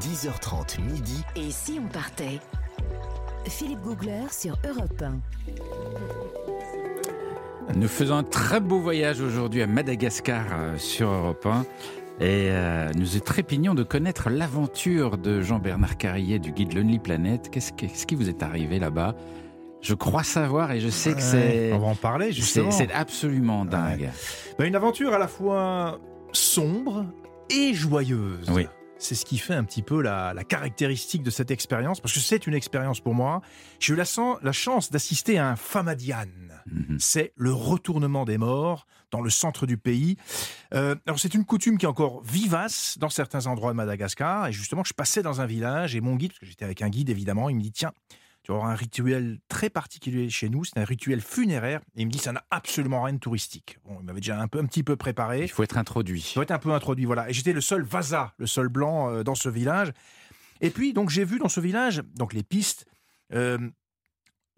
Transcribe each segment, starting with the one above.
10h30 midi. Et si on partait? Philippe Googler sur Europe 1. Nous faisons un très beau voyage aujourd'hui à Madagascar euh, sur Europe 1. Et euh, nous trépignons de connaître l'aventure de Jean-Bernard Carrier du guide Lonely Planet. Qu'est-ce qui vous est arrivé là-bas? Je crois savoir et je sais que c'est. On va en parler justement. C'est absolument dingue. Bah, une aventure à la fois sombre et joyeuse. Oui. C'est ce qui fait un petit peu la, caractéristique de cette expérience, parce que c'est une expérience pour moi. J'ai eu la, la chance d'assister à un Famadian. Mhm. C'est le retournement des morts dans le centre du pays. Euh, alors c'est une coutume qui est encore vivace dans certains endroits de Madagascar. Et justement, je passais dans un village et mon guide, parce que j'étais avec un guide évidemment, il me dit tiens, tu avoir un rituel très particulier chez nous, c'est un rituel funéraire. Et il me dit, ça n'a absolument rien de touristique. Bon, il m'avait déjà un, peu, un petit peu préparé. Il faut être introduit. Il faut être un peu introduit, voilà. Et j'étais le seul Vaza, le seul blanc euh, dans ce village. Et puis, donc, j'ai vu dans ce village, donc les pistes, euh,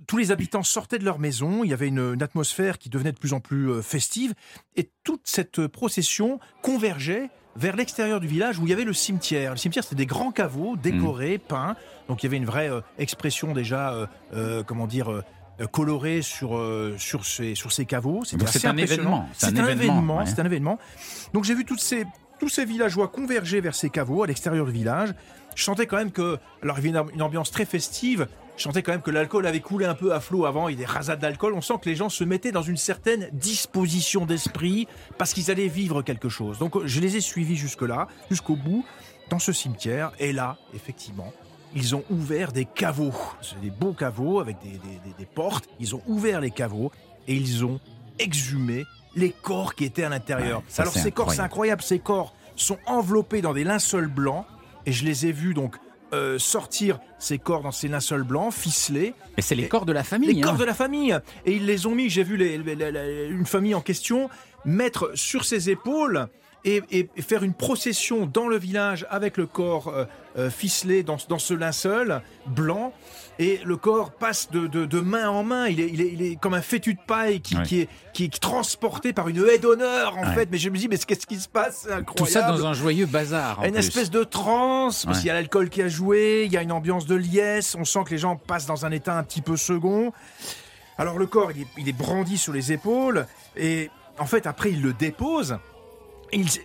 tous les habitants sortaient de leur maison, il y avait une, atmosphère qui devenait de plus en plus euh, festive, et toute cette procession convergeait vers l'extérieur du village où il y avait le cimetière. Le cimetière, c'était des grands caveaux décorés, mmh. peints. Donc il y avait une vraie euh, expression déjà, euh, euh, comment dire, colorée sur, sur, ces, sur ces caveaux. C'était un événement. C'est un, événement. C'est un événement. Donc j'ai vu toutes ces, tous ces villageois converger vers ces caveaux à l'extérieur du village. Je sentais quand même que, alors il y avait une ambiance très festive, je sentais quand même que l'alcool avait coulé un peu à flot avant, il y a des rasades d'alcool. On sent que les gens se mettaient dans une certaine disposition d'esprit parce qu'ils allaient vivre quelque chose. Donc je les ai suivis jusque-là, jusqu'au bout, dans ce cimetière. Et là, effectivement, ils ont ouvert des caveaux. C'est des beaux caveaux avec des, portes. Ils ont ouvert les caveaux et ils ont exhumé les corps qui étaient à l'intérieur. Alors ces corps, c'est incroyable. Ces corps sont enveloppés dans des linceuls blancs et je les ai vus donc euh, sortir ces corps dans ces linceuls blancs, ficelés. Et c'est les corps de la famille. Les corps hein. de la famille. Et ils les ont mis, j'ai vu une famille en question, mettre sur ses épaules et, faire une procession dans le village avec le corps euh, euh, ficelé dans, dans, ce linceul blanc. Et le corps passe de, de, main en main. Il est, il est, il est, comme un fétu de paille qui, qui, est, qui, est, transporté par une haie d'honneur, en fait. Mais je me dis, mais qu'est-ce qui se passe? C'est incroyable. Tout ça dans un joyeux bazar. une espèce de transe, parce qu'il y a l'alcool qui a joué, il y a une ambiance de liesse. On sent que les gens passent dans un état un petit peu second. Alors le corps, il est, il est brandi sur les épaules. Et en fait, après, il le dépose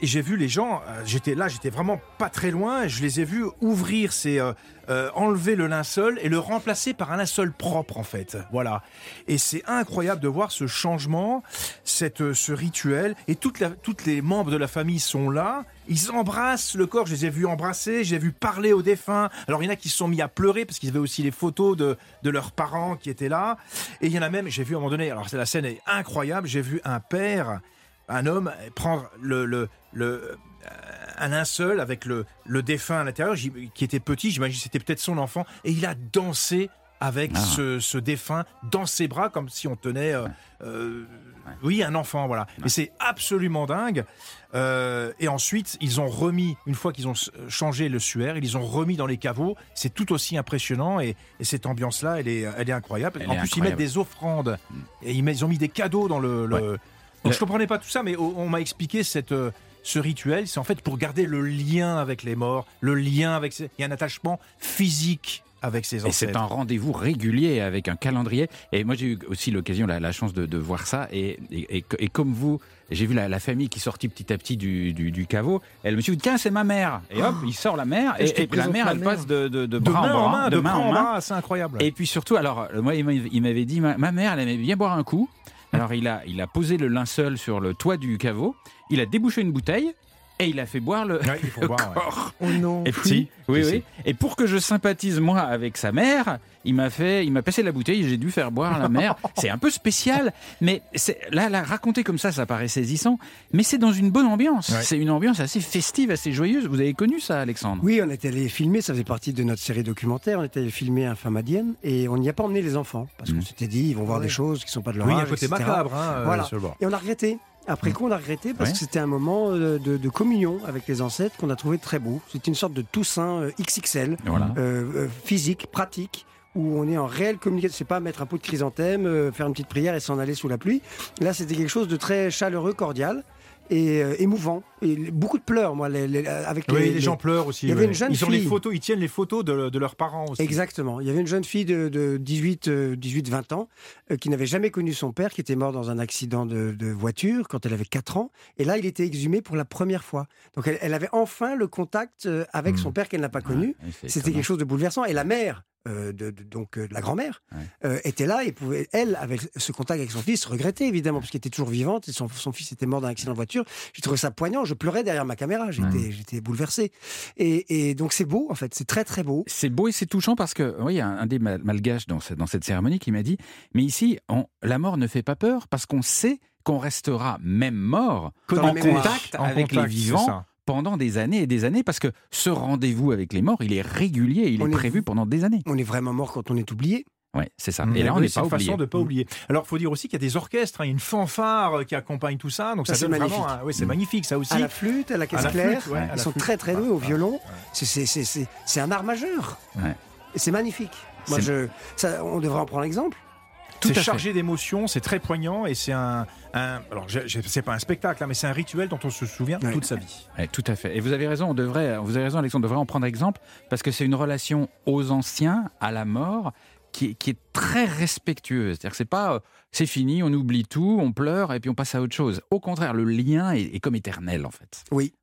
j'ai vu les gens, euh, j'étais là, j'étais vraiment pas très loin, je les ai vus ouvrir, ces, euh, euh, enlever le linceul et le remplacer par un linceul propre en fait. Voilà. Et c'est incroyable de voir ce changement, cette, ce rituel. Et toutes, toutes les membres de la famille sont là. Ils embrassent le corps. Je les ai vus embrasser, j'ai vu parler aux défunts. Alors il y en a qui se sont mis à pleurer parce qu'ils avaient aussi les photos de, de leurs parents qui étaient là. Et il y en a même, j'ai vu à un moment donné, alors la scène est incroyable, j'ai vu un père un homme prendre le, le, le un linceul avec le, le défunt à l'intérieur, qui était petit, j'imagine que c'était peut-être son enfant, et il a dansé avec ah. ce, ce, défunt dans ses bras, comme si on tenait, euh, euh, oui, un enfant, voilà. Mais c'est absolument dingue. Euh, et ensuite, ils ont remis, une fois qu'ils ont changé le suaire, ils ont remis dans les caveaux. C'est tout aussi impressionnant et, cette ambiance-là, elle est, elle est incroyable. en plus, ils mettent des offrandes mm. et ils, ils, ont mis des cadeaux dans le, donc je comprenais pas tout ça, mais on, m'a expliqué cette, euh, ce rituel, c'est en fait pour garder le lien avec les morts, le lien avec... Il y a un attachement physique avec ses ancêtres. Et c'est un rendez-vous régulier avec un calendrier. Et moi, j'ai eu aussi l'occasion, la, chance de, voir ça. Et, et, comme vous, j'ai vu la, famille qui sortit petit à petit du, du, caveau. Et elle me dit, tiens, c'est ma mère. Et hop, il sort la mère. Et, la mère, elle passe de, de, bras en bras, de, main en main. C'est incroyable. Et puis surtout, alors, moi, il m'avait dit, ma mère, elle aimait bien boire un coup. Alors il a, posé le linceul sur le toit du caveau, il a débouché une bouteille et il a fait boire le, corps. Oh non. Et oui, oui. Et pour que je sympathise moi avec sa mère, il m'a fait, il m'a passé la bouteille et j'ai dû faire boire la mère. c'est un peu spécial, mais là, là, raconter comme ça, ça paraît saisissant, mais c'est dans une bonne ambiance. C'est une ambiance assez festive, assez joyeuse. Vous avez connu ça, Alexandre? Oui, on était allé filmer, ça faisait partie de notre série documentaire. On était allé filmer un Famadienne et on n'y a pas emmené les enfants parce qu'on mmh. s'était dit, ils vont voir des choses qui sont pas de leur oui, âge. Oui, un côté macabre, hein, euh, voilà. Et on a regretté après coup, on a regretté parce que c'était un moment euh, de, communion avec les ancêtres qu'on a trouvé très beau. C'était une sorte de Toussaint euh, XXL, euh, physique, pratique où on est en réelle communication. C'est pas mettre un pot de chrysanthème, faire une petite prière et s'en aller sous la pluie. Là, c'était quelque chose de très chaleureux, cordial et émouvant beaucoup de pleurs, moi, avec les, les, gens pleurent aussi. Il y avait une jeune ils ont les photos, ils tiennent les photos de, leurs parents aussi. Exactement. Il y avait une jeune fille de, 18, 18, 20 ans euh, qui n'avait jamais connu son père, qui était mort dans un accident de, voiture quand elle avait 4 ans. Et là, il était exhumé pour la première fois. Donc, elle, avait enfin le contact euh, avec hmm. son père qu'elle n'a pas connu. C'était quelque chose de bouleversant. Et la mère euh, de, donc euh, de la grand-mère, euh, était là et pouvait, elle, avec ce contact avec son fils, regretter évidemment, parce qu'elle était toujours vivante et son, fils était mort dans un accident de voiture. J'ai trouvé ça poignant, je pleurais derrière ma caméra, j'étais j'étais bouleversé. Et, donc c'est beau, en fait, c'est très très beau. C'est beau et c'est touchant parce que, oui, il y a un des malgaches dans, dans cette cérémonie qui m'a dit, mais ici, on, la mort ne fait pas peur parce qu'on sait qu'on restera même mort en contact avec les vivants pendant des années et des années, parce que ce rendez-vous avec les morts, il est régulier, il est, prévu pendant des années. On est vraiment mort quand on est oublié. Oui, c'est ça. Et là, on n'est pas oublié. façon de pas oublier. Alors, il faut dire aussi qu'il y a des orchestres, hein. il y a une fanfare qui accompagne tout ça, donc ça, c'est magnifique. Vraiment, oui, c'est magnifique, ça aussi. À la flûte, à la caisse claire, ils sont très très doués au violon. C'est un art majeur. Et c'est magnifique. Moi, je, ça, on devrait en prendre exemple. C'est chargé d'émotions, c'est très poignant et c'est un, alors c'est pas un spectacle, hein, mais c'est un rituel dont on se souvient toute sa vie. tout à fait. Et vous avez raison, on devrait, vous avez raison, Alexandre, on devrait en prendre exemple parce que c'est une relation aux anciens, à la mort, qui, est très respectueuse. C'est-à-dire que c'est pas, euh, c'est fini, on oublie tout, on pleure et puis on passe à autre chose. Au contraire, le lien est comme éternel en fait. Oui,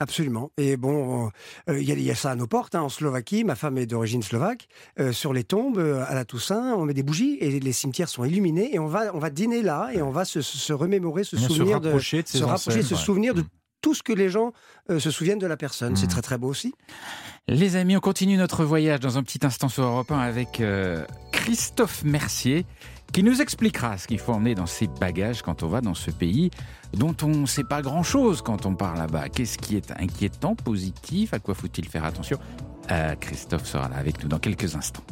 Absolument. Et bon, euh, il y, a ça à nos portes, hein, en Slovaquie. Ma femme est d'origine slovaque. Euh, sur les tombes, euh, à la Toussaint, on met des bougies et les cimetières sont illuminés. Et on va, on va dîner là et on va se, remémorer, se souvenir de, se rapprocher, se souvenir de tout ce que les gens se souviennent de la personne. C'est mmh. très très beau aussi. Les amis, on continue notre voyage dans un petit instant sur Europe 1 avec Christophe Mercier qui nous expliquera ce qu'il faut emmener dans ses bagages quand on va dans ce pays dont on ne sait pas grand-chose quand on part là-bas. Qu'est-ce qui est inquiétant, positif? À quoi faut-il faire attention? Euh, Christophe sera là avec nous dans quelques instants.